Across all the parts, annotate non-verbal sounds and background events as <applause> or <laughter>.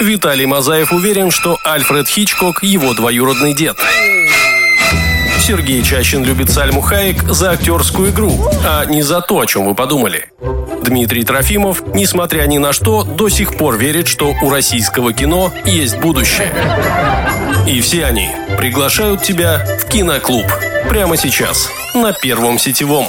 Виталий Мазаев уверен, что Альфред Хичкок – его двоюродный дед. Сергей Чащин любит Сальму Хаек за актерскую игру, а не за то, о чем вы подумали. Дмитрий Трофимов, несмотря ни на что, до сих пор верит, что у российского кино есть будущее. И все они приглашают тебя в киноклуб. Прямо сейчас, на Первом сетевом.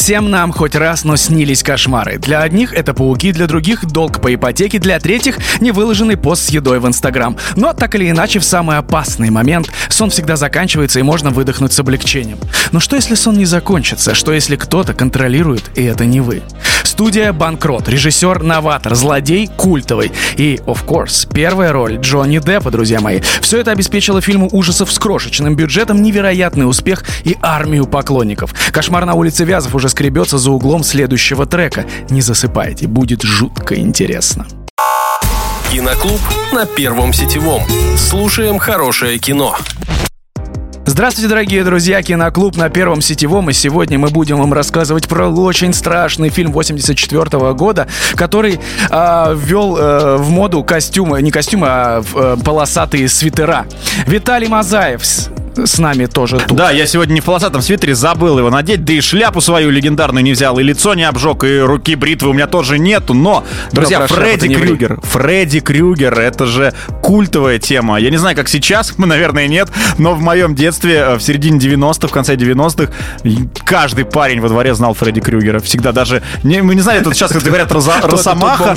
Всем нам хоть раз, но снились кошмары. Для одних это пауки, для других долг по ипотеке, для третьих невыложенный пост с едой в Инстаграм. Но так или иначе, в самый опасный момент сон всегда заканчивается и можно выдохнуть с облегчением. Но что если сон не закончится? Что если кто-то контролирует, и это не вы? Студия «Банкрот», режиссер «Новатор», злодей культовый и, of course, первая роль Джонни Деппа, друзья мои. Все это обеспечило фильму ужасов с крошечным бюджетом невероятный успех и армию поклонников. «Кошмар на улице Вязов» уже скребется за углом следующего трека. Не засыпайте, будет жутко интересно. Киноклуб на Первом сетевом. Слушаем хорошее кино. Здравствуйте, дорогие друзья, Киноклуб на Первом Сетевом, и сегодня мы будем вам рассказывать про очень страшный фильм 84 года, который э, ввел э, в моду костюмы, не костюмы, а э, полосатые свитера. Виталий Мазаев с нами тоже тут. Да, я сегодня не в полосатом свитере, забыл его надеть, да и шляпу свою легендарную не взял, и лицо не обжег, и руки бритвы у меня тоже нету, но, друзья, но Фредди Крюгер, Фредди Крюгер, это же культовая тема. Я не знаю, как сейчас, <laughs> наверное, нет, но в моем детстве, э, в середине 90-х, в конце 90-х, каждый парень во дворе знал Фредди Крюгера. Всегда даже, не, мы не знали, тут сейчас, как говорят, Росомаха,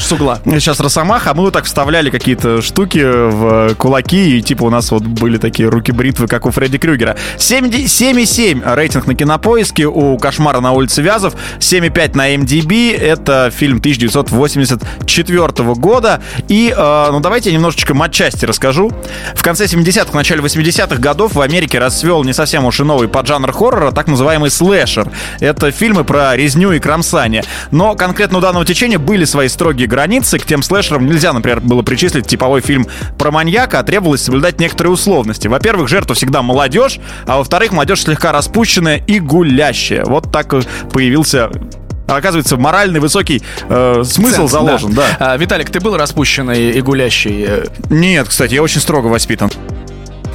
сейчас Росомаха, а мы вот так вставляли какие-то штуки в кулаки, и типа у нас вот были такие руки-бритвы, как у Фредди Фредди Крюгера. 7,7 рейтинг на кинопоиске у «Кошмара на улице Вязов», 7,5 на MDB. Это фильм 1984 года. И, э, ну, давайте я немножечко матчасти расскажу. В конце 70-х, начале 80-х годов в Америке расцвел не совсем уж и новый поджанр хоррора, так называемый слэшер. Это фильмы про резню и кромсание. Но конкретно у данного течения были свои строгие границы. К тем слэшерам нельзя, например, было причислить типовой фильм про маньяка, а требовалось соблюдать некоторые условности. Во-первых, жертва всегда молодежь, а во-вторых, молодежь слегка распущенная и гулящая. Вот так появился оказывается, моральный высокий э, смысл Цент, заложен, да. да. А, Виталик, ты был распущенный и гулящий? Нет, кстати, я очень строго воспитан.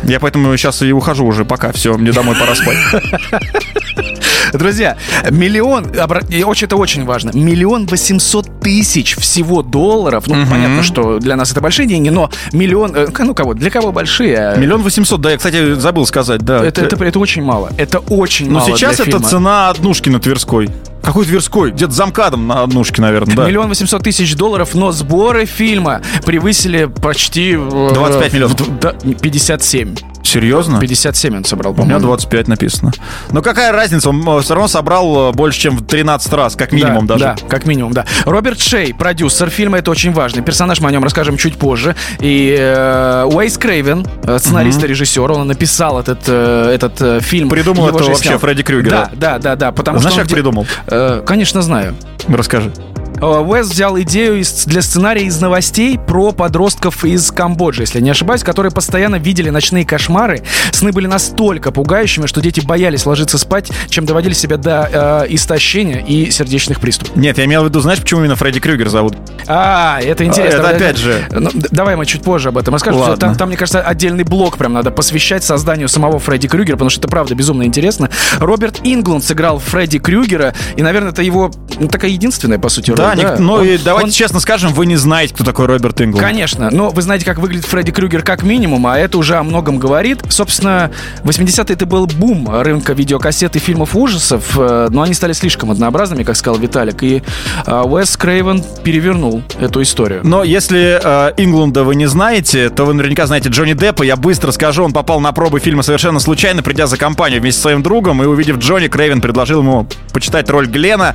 Я поэтому сейчас и ухожу уже, пока все, мне домой пора спать. <laughs> Друзья, миллион, это очень важно, миллион восемьсот тысяч всего долларов. Ну, угу. понятно, что для нас это большие деньги, но миллион, э, ну кого, для кого большие? Миллион восемьсот, да, я, кстати, забыл сказать, да. Это, это, это очень мало, это очень но мало Но сейчас это фильма. цена однушки на Тверской. Какой Тверской? Где-то замкадом на однушке, наверное, да. Миллион восемьсот тысяч долларов, но сборы фильма превысили почти... 25 э, миллионов. 57. Серьезно? 57 он собрал, по-моему. У меня 25 написано. Но какая разница? Он э, все равно собрал э, больше, чем в 13 раз, как минимум да, даже. Да, как минимум, да. Роберт Шей, продюсер фильма, это очень важный персонаж, мы о нем расскажем чуть позже. И э, Уэйс Крейвен, э, сценарист и режиссер, он написал этот, э, этот фильм. Придумал это вообще снял. Фредди Крюгер. Да, да, да, да. Потому Знаешь, что как придумал? Э, конечно, знаю. Расскажи. Э, Уэс взял идею для сценария из новостей про подростков из Камбоджи, если не ошибаюсь, которые постоянно видели ночные кошмары. Сны были настолько пугающими, что дети боялись ложиться спать, чем доводили себя до э, истощения и сердечных приступов. Нет, я имел в виду, знаешь, почему именно Фредди Крюгер зовут? А, это интересно. Это опять же. Ну, давай мы чуть позже об этом расскажем. Ладно. Там, там, мне кажется, отдельный блок прям надо посвящать созданию самого Фредди Крюгера, потому что это правда безумно интересно. Роберт Ингланд сыграл Фредди Крюгера, и, наверное, это его ну, такая единственная, по сути, роль. Да, да? ну и давайте он... честно скажем, вы не знаете, кто такой Роберт Ингланд. Конечно, но вы знаете, как выглядит Фредди Крюгер как минимум, а это уже о многом говорит. Собственно, 80-е это был бум рынка видеокассет и фильмов ужасов, э, но они стали слишком однообразными, как сказал Виталик, и э, Уэс Крейвен перевернул эту историю. Но если э, Ингланда вы не знаете, то вы наверняка знаете Джонни Деппа. Я быстро скажу, он попал на пробы фильма совершенно случайно, придя за компанию вместе с своим другом, и увидев Джонни, Крейвен предложил ему почитать роль Глена.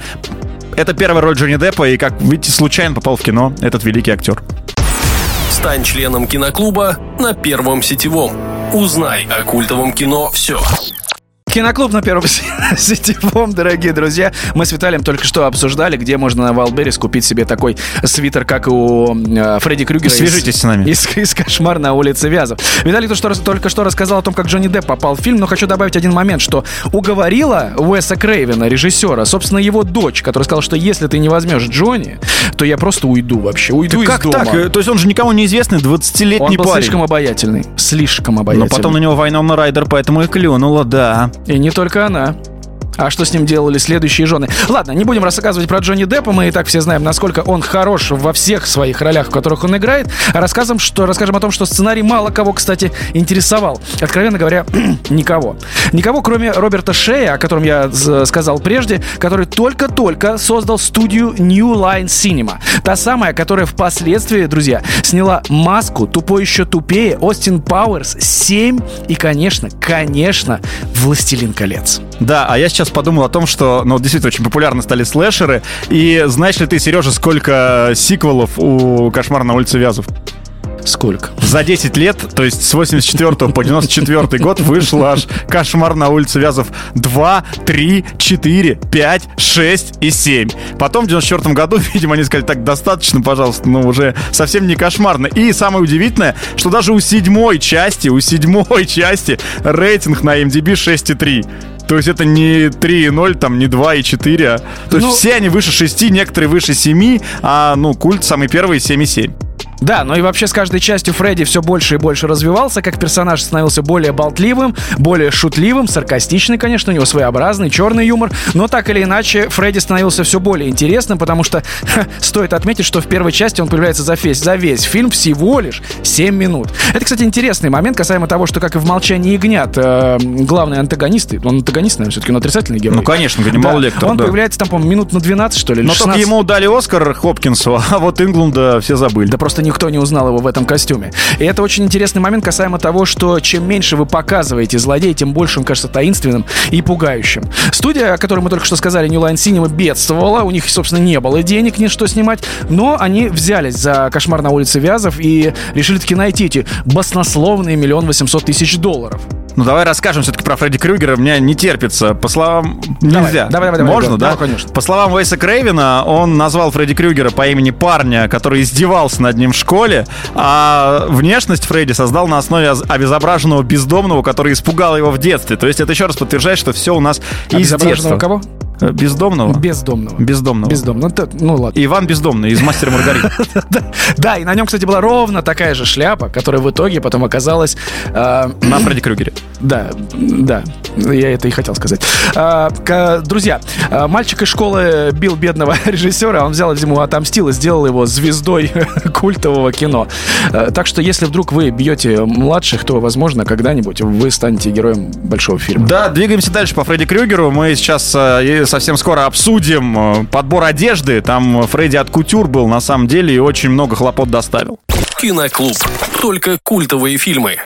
Это первая роль Джонни Деппа, и, как видите, случайно попал в кино этот великий актер. Стань членом киноклуба на Первом сетевом. Узнай о культовом кино все. Киноклуб на первом <laughs> сетевом, дорогие друзья. Мы с Виталием только что обсуждали, где можно на Валберис купить себе такой свитер, как у э, Фредди Крюгера. Свяжитесь из, с нами. Из, <laughs> из «Кошмар на улице Вязов». Виталий то, что, только что рассказал о том, как Джонни Депп попал в фильм, но хочу добавить один момент, что уговорила Уэса Крейвена, режиссера, собственно, его дочь, которая сказала, что если ты не возьмешь Джонни, то я просто уйду вообще, уйду ты из как дома. так? То есть он же никому неизвестный 20-летний он был парень. слишком обаятельный, слишком обаятельный. Но потом на него Вайнона Райдер поэтому и клюнула, да. И не только она. А что с ним делали следующие жены? Ладно, не будем рассказывать про Джонни Деппа. Мы и так все знаем, насколько он хорош во всех своих ролях, в которых он играет. Расскажем, что, расскажем о том, что сценарий мало кого, кстати, интересовал. Откровенно говоря, <clears throat> никого. Никого, кроме Роберта Шея, о котором я сказал прежде, который только-только создал студию New Line Cinema. Та самая, которая впоследствии, друзья, сняла «Маску», «Тупой еще тупее», «Остин Пауэрс», «Семь» и, конечно, конечно, «Властелин колец». Да, а я сейчас подумал о том, что, ну, действительно, очень популярны стали слэшеры. И знаешь ли ты, Сережа, сколько сиквелов у «Кошмар на улице Вязов»? Сколько? За 10 лет, то есть с 84 по 94 год вышел аж «Кошмар на улице Вязов» 2, 3, 4, 5, 6 и 7. Потом в 94 году, <laughs> видимо, они сказали, так, достаточно, пожалуйста, ну уже совсем не кошмарно. И самое удивительное, что даже у седьмой части, у седьмой <laughs> части рейтинг на MDB 6,3. То есть это не 3,0, там не 2,4. А... То есть ну, все они выше 6, некоторые выше 7, а ну культ самый первый 7,7. Да, но и вообще с каждой частью Фредди все больше и больше развивался, как персонаж становился более болтливым, более шутливым, саркастичный, конечно, у него своеобразный черный юмор, но так или иначе Фредди становился все более интересным, потому что ха, стоит отметить, что в первой части он появляется за весь, за весь фильм всего лишь 7 минут. Это, кстати, интересный момент касаемо того, что как и в «Молчании ягнят» э, главные антагонисты, он антагонист, наверное, все-таки он отрицательный герой. Ну, конечно, Ганнибал да, Лектор, Он да. появляется там, по-моему, минут на 12, что ли, Но 16. только ему дали Оскар Хопкинсу, <laughs> а вот Инглунда все забыли. Да просто никто не узнал его в этом костюме. И это очень интересный момент касаемо того, что чем меньше вы показываете злодея, тем больше он кажется таинственным и пугающим. Студия, о которой мы только что сказали, New Line Cinema, бедствовала. У них, собственно, не было денег ни что снимать. Но они взялись за «Кошмар на улице Вязов» и решили таки найти эти баснословные миллион восемьсот тысяч долларов. Ну давай расскажем все-таки про Фредди Крюгера. Мне не терпится. По словам... Нельзя. Давай, давай, давай. Можно, давай, да? Давай, конечно. По словам Вейса Крейвена, он назвал Фредди Крюгера по имени парня, который издевался над ним в школе, а внешность Фредди создал на основе обезображенного бездомного, который испугал его в детстве. То есть это еще раз подтверждает, что все у нас из детства. кого? Бездомного? Бездомного. Бездомного. Бездомного. Ну, ну ладно. Иван Бездомный из «Мастера Маргарита». <laughs> Да, и на нем, кстати, была ровно такая же шляпа, которая в итоге потом оказалась... Э, <clears throat> на Фредди Крюгере. Да, да, я это и хотел сказать. А, друзья, мальчик из школы бил бедного <laughs> режиссера, он взял ему отомстил и сделал его звездой <laughs> культового кино. А, так что, если вдруг вы бьете младших, то, возможно, когда-нибудь вы станете героем большого фильма. Да, двигаемся дальше по Фредди Крюгеру. Мы сейчас совсем скоро обсудим подбор одежды. Там Фредди от кутюр был, на самом деле, и очень много хлопот доставил. Киноклуб. Только культовые фильмы.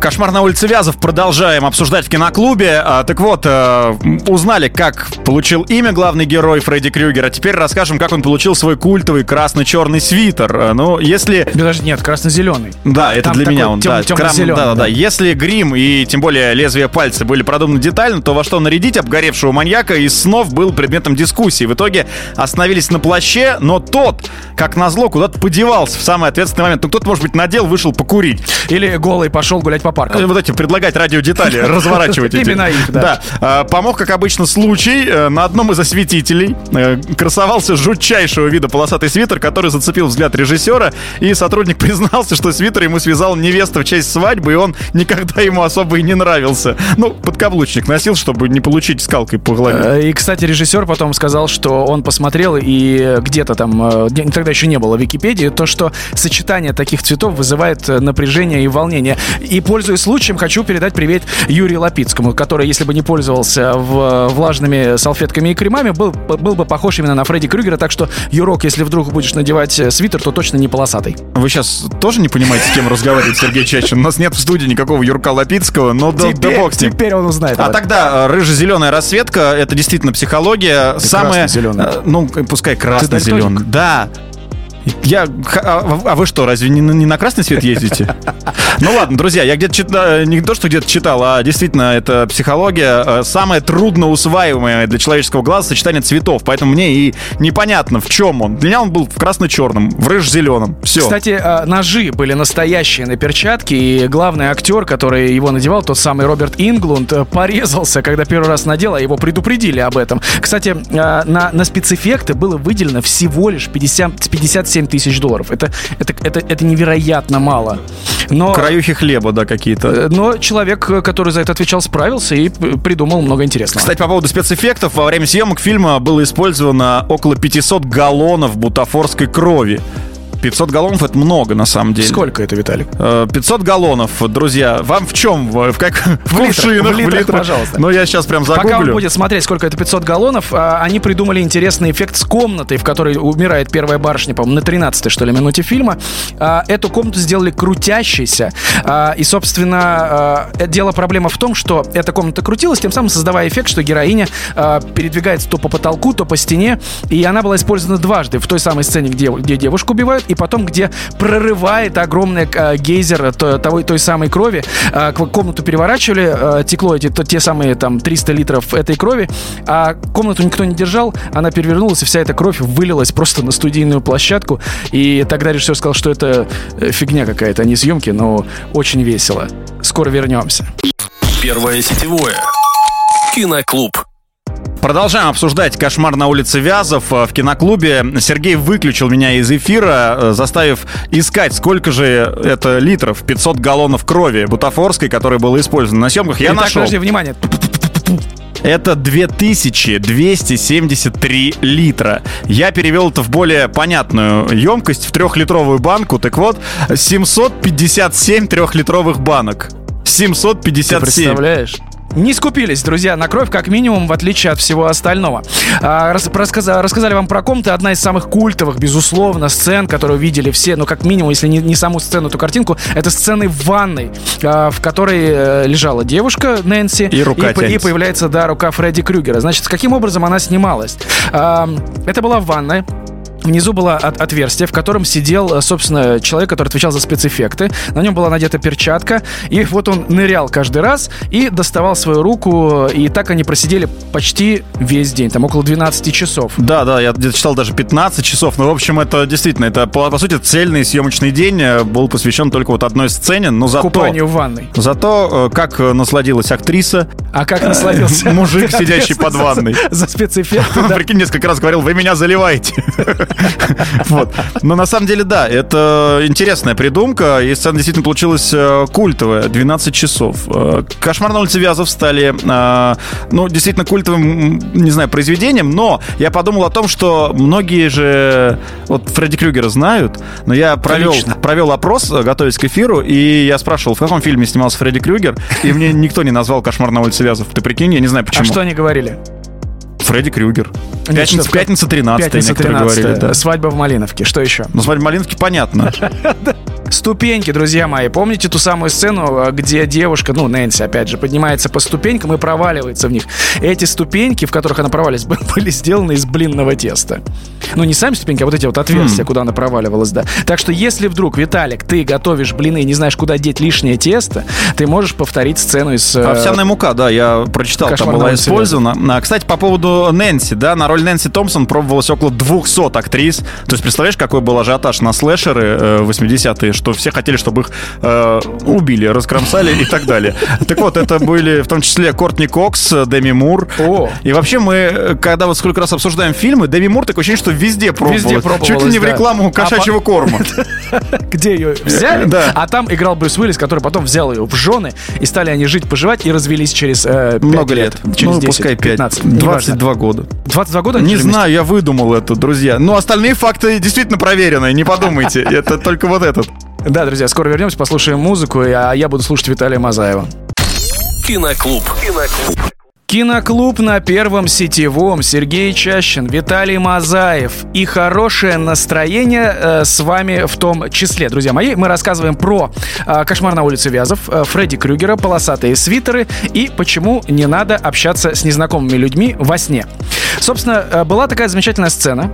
Кошмар на улице Вязов продолжаем обсуждать в киноклубе. А, так вот, э, узнали, как получил имя главный герой Фредди Крюгер, а теперь расскажем, как он получил свой культовый красно-черный свитер. Э, ну, если... Подожди, нет, красно-зеленый. Да, это Там для меня он. Тем, да, крам... да, да, да. Если грим и тем более лезвие пальца были продуманы детально, то во что нарядить обгоревшего маньяка из снов был предметом дискуссии. В итоге остановились на плаще, но тот, как назло, куда-то подевался в самый ответственный момент. Ну, кто-то, может быть, надел, вышел покурить. Или голый пошел гулять по парку. Вот эти предлагать радиодетали, <laughs> разворачивать эти. Именно их, да. Да. А, помог, как обычно, случай. Э, на одном из осветителей э, красовался жутчайшего вида полосатый свитер, который зацепил взгляд режиссера, и сотрудник <laughs> признался, что свитер ему связал невеста в честь свадьбы, и он никогда ему особо и не нравился. Ну, подкаблучник носил, чтобы не получить скалкой по голове. Э, и, кстати, режиссер потом сказал, что он посмотрел, и где-то там, тогда еще не было Википедии, то, что сочетание таких цветов вызывает напряжение и волнение. И пользуясь случаем, хочу передать привет Юрию Лапицкому, который, если бы не пользовался в, влажными салфетками и кремами, был, был бы похож именно на Фредди Крюгера. Так что, Юрок, если вдруг будешь надевать э, свитер, то точно не полосатый. Вы сейчас тоже не понимаете, с кем разговаривает Сергей Чачин? У нас нет в студии никакого Юрка Лапицкого, но теперь, да, да бог с ним. Теперь он узнает. А тогда э, рыже-зеленая расцветка, это действительно психология. Самая... Э, ну, пускай красно-зеленый. Да, Я... А, а вы что, разве не, не на красный свет ездите? <laughs> Ну ладно, друзья, я где-то читал, не то, что где-то читал, а действительно, это психология. Э, самое трудно усваиваемое для человеческого глаза сочетание цветов, поэтому мне и непонятно, в чем он. Для меня он был в красно-черном, в рыж-зеленом. Все. Кстати, э, ножи были настоящие на перчатке, и главный актер, который его надевал, тот самый Роберт Инглунд, э, порезался, когда первый раз надел, а его предупредили об этом. Кстати, на, на спецэффекты было выделено всего лишь 50, 57 тысяч долларов. Это, это, это, это невероятно мало. Но, Краюхи хлеба, да, какие-то. Э, но человек, который за это отвечал, справился и придумал много интересного. Кстати, по поводу спецэффектов, во время съемок фильма было использовано около 500 галлонов бутафорской крови. 500 галлонов это много, на самом деле. Сколько это, Виталик? 500 э, галлонов, друзья. Вам в чем? В, как, <laughs> в, в кувшинах? В литрах, пожалуйста. Ну, я сейчас прям загуглю. Пока он будет смотреть, сколько это 500 галлонов, а, они придумали интересный эффект с комнатой, в которой умирает первая барышня, по-моему, на 13 что ли, минуте фильма. А, эту комнату сделали крутящейся. А, и, собственно, дело проблема в том, что эта комната крутилась, тем самым создавая эффект, что героиня передвигается то по потолку, то по стене. И она была использована дважды. В той самой сцене, где, где девушку убивают, и потом, где прорывает огромный э, гейзер той, той самой крови. Э, комнату переворачивали, э, текло эти то, те самые там 300 литров этой крови, а комнату никто не держал, она перевернулась, и вся эта кровь вылилась просто на студийную площадку. И тогда режиссер сказал, что это э, фигня какая-то, не съемки, но очень весело. Скоро вернемся. Первое сетевое. Киноклуб. Продолжаем обсуждать «Кошмар на улице Вязов» в киноклубе. Сергей выключил меня из эфира, э, заставив искать, сколько же это литров, 500 галлонов крови бутафорской, которая была использована на съемках. Я Итак, нашел. подожди, внимание. Это 2273 литра. Я перевел это в более понятную емкость, в трехлитровую банку. Так вот, 757 трехлитровых банок. 757. Ты представляешь? Не скупились, друзья, на кровь, как минимум, в отличие от всего остального. А, рас, рассказали, рассказали вам про комнаты. Одна из самых культовых, безусловно, сцен, которую видели все, ну, как минимум, если не, не саму сцену, то картинку, это сцены в ванной, а, в которой э, лежала девушка Нэнси. И рука и, и появляется, да, рука Фредди Крюгера. Значит, каким образом она снималась? А, это была в ванной. Внизу было от отверстие, в котором сидел, э, собственно, человек, который отвечал за спецэффекты. На нем была надета перчатка. И вот он нырял каждый раз и доставал свою руку. И так они просидели почти весь день, там около 12 часов. Да, да, я где-то читал даже 15 часов. Но, в общем, это действительно, это, по, по сути, цельный съемочный день э, был посвящен только вот одной сцене. Но зато... Купанию в ванной. Зато, э, как насладилась актриса. А как насладился? Мужик, сидящий под ванной. За спецэффекты, <laughs> Прикинь, несколько раз говорил, вы меня заливаете. <laughs> Вот. Но на самом деле, да, это интересная придумка, и сцена действительно получилась э, культовая. 12 часов. Э, «Кошмар на улице Вязов» стали, э, ну, действительно культовым, не знаю, произведением, но я подумал о том, что многие же вот Фредди Крюгера знают, но я провел, провел опрос, готовясь к эфиру, и я спрашивал, в каком фильме снимался Фредди Крюгер, и мне никто не назвал «Кошмар на улице Вязов». Ты прикинь, я не знаю почему. А что они говорили? Фредди Крюгер. Пятница, пятница 13 Пятница 13 говорили, да. Свадьба в Малиновке. Что еще? Ну, свадьба в Малиновке понятно. <laughs> Ступеньки, друзья мои. Помните ту самую сцену, где девушка, ну, Нэнси, опять же, поднимается по ступенькам и проваливается в них? Эти ступеньки, в которых она провалилась, <laughs> были сделаны из блинного теста. Ну, не сами ступеньки, а вот эти вот отверстия, mm. куда она проваливалась, да. Так что, если вдруг, Виталик, ты готовишь блины и не знаешь, куда деть лишнее тесто, ты можешь повторить сцену из... Э, Овсяная мука, да, я прочитал, там была использована. А, кстати, по поводу Нэнси, да, на роль Нэнси Томпсон пробовалось около 200 актрис. То есть, представляешь, какой был ажиотаж на слэшеры э, 80-е, что все хотели, чтобы их э, убили, раскромсали и так далее. Так вот, это были в том числе Кортни Кокс, Деми Мур. О. И вообще мы, когда вот сколько раз обсуждаем фильмы, Деми Мур такое ощущение, что везде пробовалась. Везде пробовалась, Чуть ли не в рекламу кошачьего а корма. <laughs> Где ее взяли, да. а там играл Брюс Уиллис, который потом взял ее в жены, и стали они жить, поживать, и развелись через э, Много лет. Через ну, 10, пускай 5. 15. 22 года. 22 года? Не знаю, я выдумал это, друзья. Но остальные факты действительно проверенные, не подумайте. Это только вот этот. Да, друзья, скоро вернемся, послушаем музыку, а я буду слушать Виталия Мазаева. Киноклуб. Киноклуб. Киноклуб на первом сетевом. Сергей Чащин, Виталий Мазаев. И хорошее настроение э, с вами в том числе. Друзья мои, мы рассказываем про э, «Кошмар на улице Вязов», э, Фредди Крюгера, полосатые свитеры и почему не надо общаться с незнакомыми людьми во сне. Собственно, э, была такая замечательная сцена.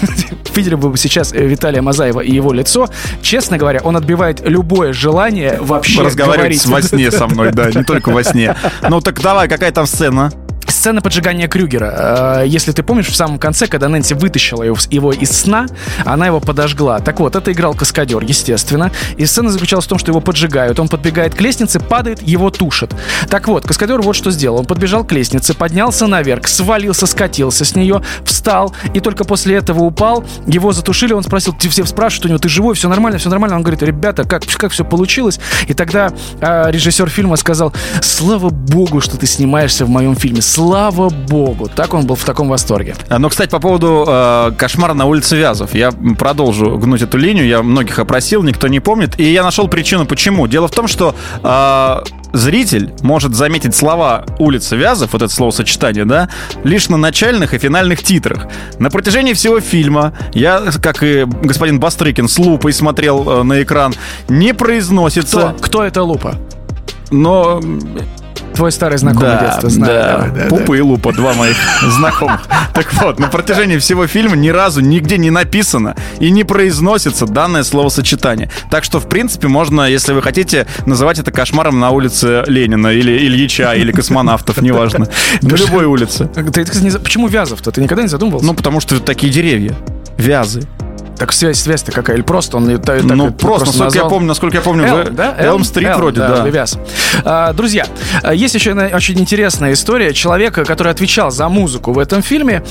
<laughs> Видели бы сейчас э, Виталия Мазаева и его лицо. Честно говоря, он отбивает любое желание вообще Разговаривать во сне со мной, да, <laughs> не только во сне. Ну так давай, какая там сцена? Сцена поджигания Крюгера. Э, если ты помнишь, в самом конце, когда Нэнси вытащила его из сна, она его подожгла. Так вот, это играл каскадер, естественно. И сцена заключалась в том, что его поджигают. Он подбегает к лестнице, падает, его тушат. Так вот, каскадер вот что сделал. Он подбежал к лестнице, поднялся наверх, свалился, скатился с нее, встал, и только после этого упал. Его затушили, он спросил, все спрашивают у него, ты живой, все нормально, все нормально. Он говорит, ребята, как, как все получилось? И тогда э, режиссер фильма сказал, слава богу, что ты снимаешься в моем фильме Слава богу. Так он был в таком восторге. А, но, кстати, по поводу э, кошмара на улице Вязов. Я продолжу гнуть эту линию. Я многих опросил, никто не помнит. И я нашел причину, почему. Дело в том, что э, зритель может заметить слова улицы Вязов, вот это словосочетание, да, лишь на начальных и финальных титрах. На протяжении всего фильма я, как и господин Бастрыкин, с лупой смотрел э, на экран, не произносится... Кто, Кто это лупа? Но Твой старый знакомый да, детства, знаю. Да, да, Пупа да. и Лупа, два моих <laughs> знакомых. Так вот, на протяжении всего фильма ни разу нигде не написано и не произносится данное словосочетание. Так что, в принципе, можно, если вы хотите, называть это кошмаром на улице Ленина или Ильича, или космонавтов, <laughs> неважно. На любой улице. Почему Вязов-то? Ты никогда не задумывался? Ну, потому что такие деревья. Вязы. Так связь, связь-то какая? Или просто он так, Ну, так, просто, просто насколько назвал... я помню, насколько я помню, Elm, да? Элм-стрит вроде, да. да. А, друзья, есть еще одна очень интересная история. Человека, который отвечал за музыку в этом фильме,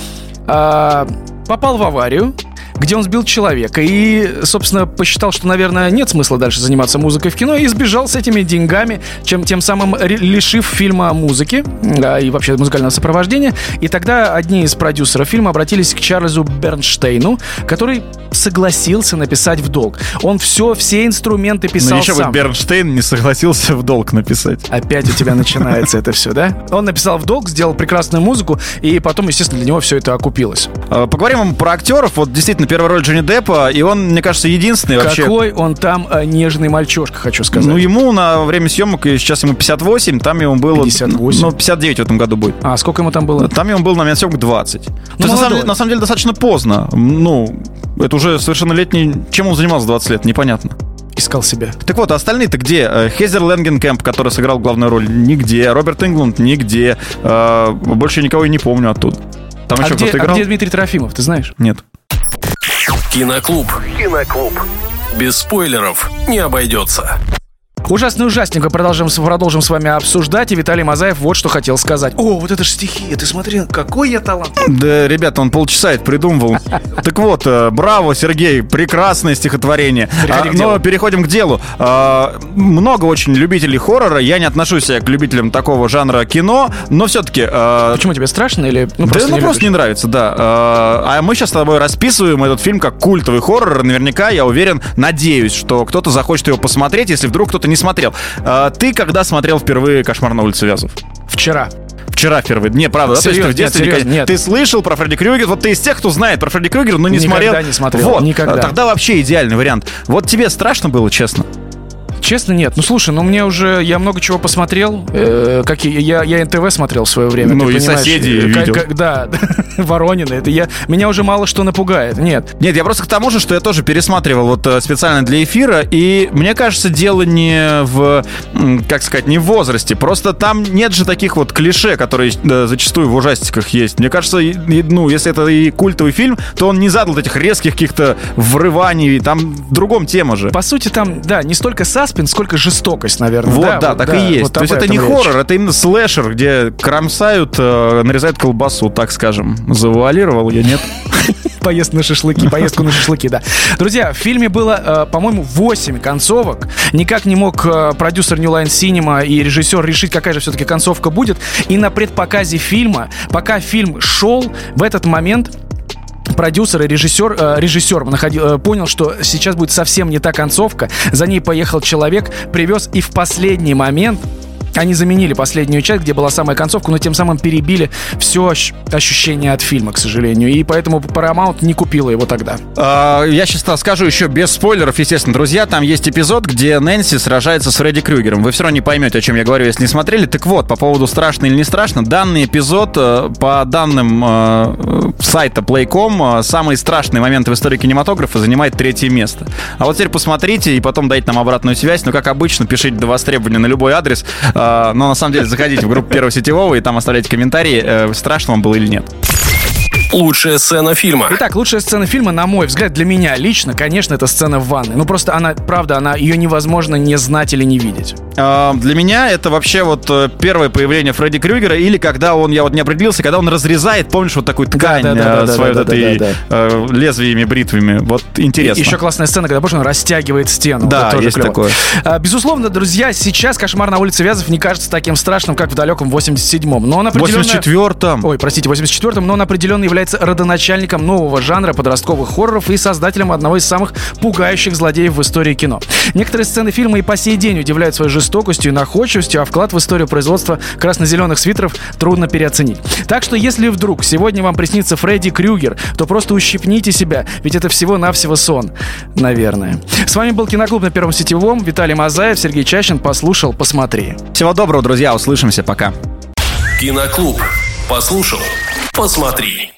а, попал в аварию, где он сбил человека и, собственно, посчитал, что, наверное, нет смысла дальше заниматься музыкой в кино и сбежал с этими деньгами, чем тем самым лишив фильма музыки да, и вообще музыкального сопровождения. И тогда одни из продюсеров фильма обратились к Чарльзу Бернштейну, который согласился написать в долг. Он все, все инструменты писал Но еще сам. Бернштейн не согласился в долг написать. Опять у тебя начинается это все, да? Он написал в долг, сделал прекрасную музыку, и потом, естественно, для него все это окупилось. А, поговорим про актеров. Вот действительно, первая роль Джонни Деппа, и он, мне кажется, единственный вообще... Какой он там э, нежный мальчишка, хочу сказать. Ну, ему на время съемок, сейчас ему 58, там ему было... 58? Ну, 59 в этом году будет. А, сколько ему там было? Там ему было на момент съемок 20. Ну, То есть, на самом, деле, на самом деле, достаточно поздно. Ну, это уже совершеннолетний... Чем он занимался 20 лет, непонятно искал себя. Так вот, а остальные-то где? Э, Хезер Ленгенкэмп, который сыграл главную роль, нигде. Роберт Ингланд, нигде. Э, больше никого и не помню оттуда. Там а еще где, кто-то играл? А где Дмитрий Трофимов, ты знаешь? Нет. Киноклуб. Киноклуб. Без спойлеров не обойдется. Ужасный ужасненько продолжим, продолжим с вами обсуждать. И Виталий Мазаев вот что хотел сказать. О, вот это же стихи. Ты смотри, какой я талант. Да, ребята, он полчаса это придумывал. <laughs> Так вот, э, браво, Сергей, прекрасное стихотворение. А, но переходим к делу. А, много очень любителей хоррора. Я не отношусь к любителям такого жанра кино, но все-таки... А, Почему тебе страшно или ну, да, ну, просто не нравится, да. А мы сейчас с тобой расписываем этот фильм как культовый хоррор. Наверняка, я уверен, надеюсь, что кто-то захочет его посмотреть, если вдруг кто-то не смотрел. А, ты когда смотрел впервые «Кошмар на улице Вязов»? Вчера. Вчера впервые. Не, правда, да? То есть ты в детстве нет, серьезно, нет. ты слышал про Фредди Крюгер, вот ты из тех, кто знает про Фредди Крюгера, но не никогда смотрел. Никогда не смотрел. Вот, никогда. Тогда вообще идеальный вариант. Вот тебе страшно было, честно? Честно, нет. Ну, слушай, ну мне уже... Я много чего посмотрел. Э, как я, я НТВ смотрел в свое время. Ну, и соседи как, видел. Как, да, <laughs> Воронины. Это я... Меня уже мало что напугает. Нет. Нет, я просто к тому же, что я тоже пересматривал вот э, специально для эфира. И мне кажется, дело не в... Как сказать, не в возрасте. Просто там нет же таких вот клише, которые да, зачастую в ужастиках есть. Мне кажется, и, ну, если это и культовый фильм, то он не задал этих резких каких-то врываний. Там в другом тема же. По сути, там, да, не столько саспенс, саспенс, сколько жестокость, наверное. Вот, да, да вот, так да, и есть. Вот То есть это не речь. хоррор, это именно слэшер, где кромсают, э, нарезают колбасу, так скажем. Завуалировал я, нет? <laughs> Поезд на шашлыки, поездку на шашлыки, да. Друзья, в фильме было, э, по-моему, 8 концовок. Никак не мог э, продюсер New Line Cinema и режиссер решить, какая же все-таки концовка будет. И на предпоказе фильма, пока фильм шел, в этот момент продюсер и режиссер, э, режиссер находил, э, понял, что сейчас будет совсем не та концовка. За ней поехал человек, привез и в последний момент Они заменили последнюю часть, где была самая концовка, но тем самым перебили все ощущение от фильма, к сожалению. И поэтому Paramount не купила его тогда. А, я сейчас скажу еще без спойлеров, естественно, друзья. Там есть эпизод, где Нэнси сражается с Фредди Крюгером. Вы все равно не поймете, о чем я говорю, если не смотрели. Так вот, по поводу страшно или не страшно, данный эпизод, э, по данным э, сайта Playcom, э, самые страшные моменты в истории кинематографа занимает третье место. А вот теперь посмотрите и потом дайте нам обратную связь. Ну, как обычно, пишите до востребования на любой адрес. Но на самом деле заходите в группу Первого Сетевого и там оставляйте комментарии, страшно вам было или нет. Лучшая сцена фильма. Итак, лучшая сцена фильма, на мой взгляд, для меня лично, конечно, это сцена в ванной. Ну просто она, правда, она ее невозможно не знать или не видеть. А, для меня это вообще вот э, первое появление Фредди Крюгера или когда он, я вот не определился, когда он разрезает, помнишь, вот такую ткань да, да, да, свою да, вот этой да. лезвиями, бритвами. Вот интересно. И еще классная сцена, когда, помнишь, он растягивает стену. Да, вот есть клево. такое. А, безусловно, друзья, сейчас «Кошмар на улице Вязов» не кажется таким страшным, как в далеком 87-м. Но он определенно... 84-м. Ой, простите, 84-м, но он определенно является родоначальником родоначальником нового жанра подростковых хорроров и создателем одного из самых пугающих злодеев в истории кино. Некоторые сцены фильма и по сей день удивляют своей жестокостью и находчивостью, а вклад в историю производства красно-зеленых свитеров трудно переоценить. Так что если вдруг сегодня вам приснится Фредди Крюгер, то просто ущипните себя, ведь это всего-навсего сон. Наверное. С вами был Киноклуб на Первом Сетевом. Виталий Мазаев, Сергей Чащин. Послушал, посмотри. Всего доброго, друзья. Услышимся. Пока. Киноклуб. Послушал, посмотри.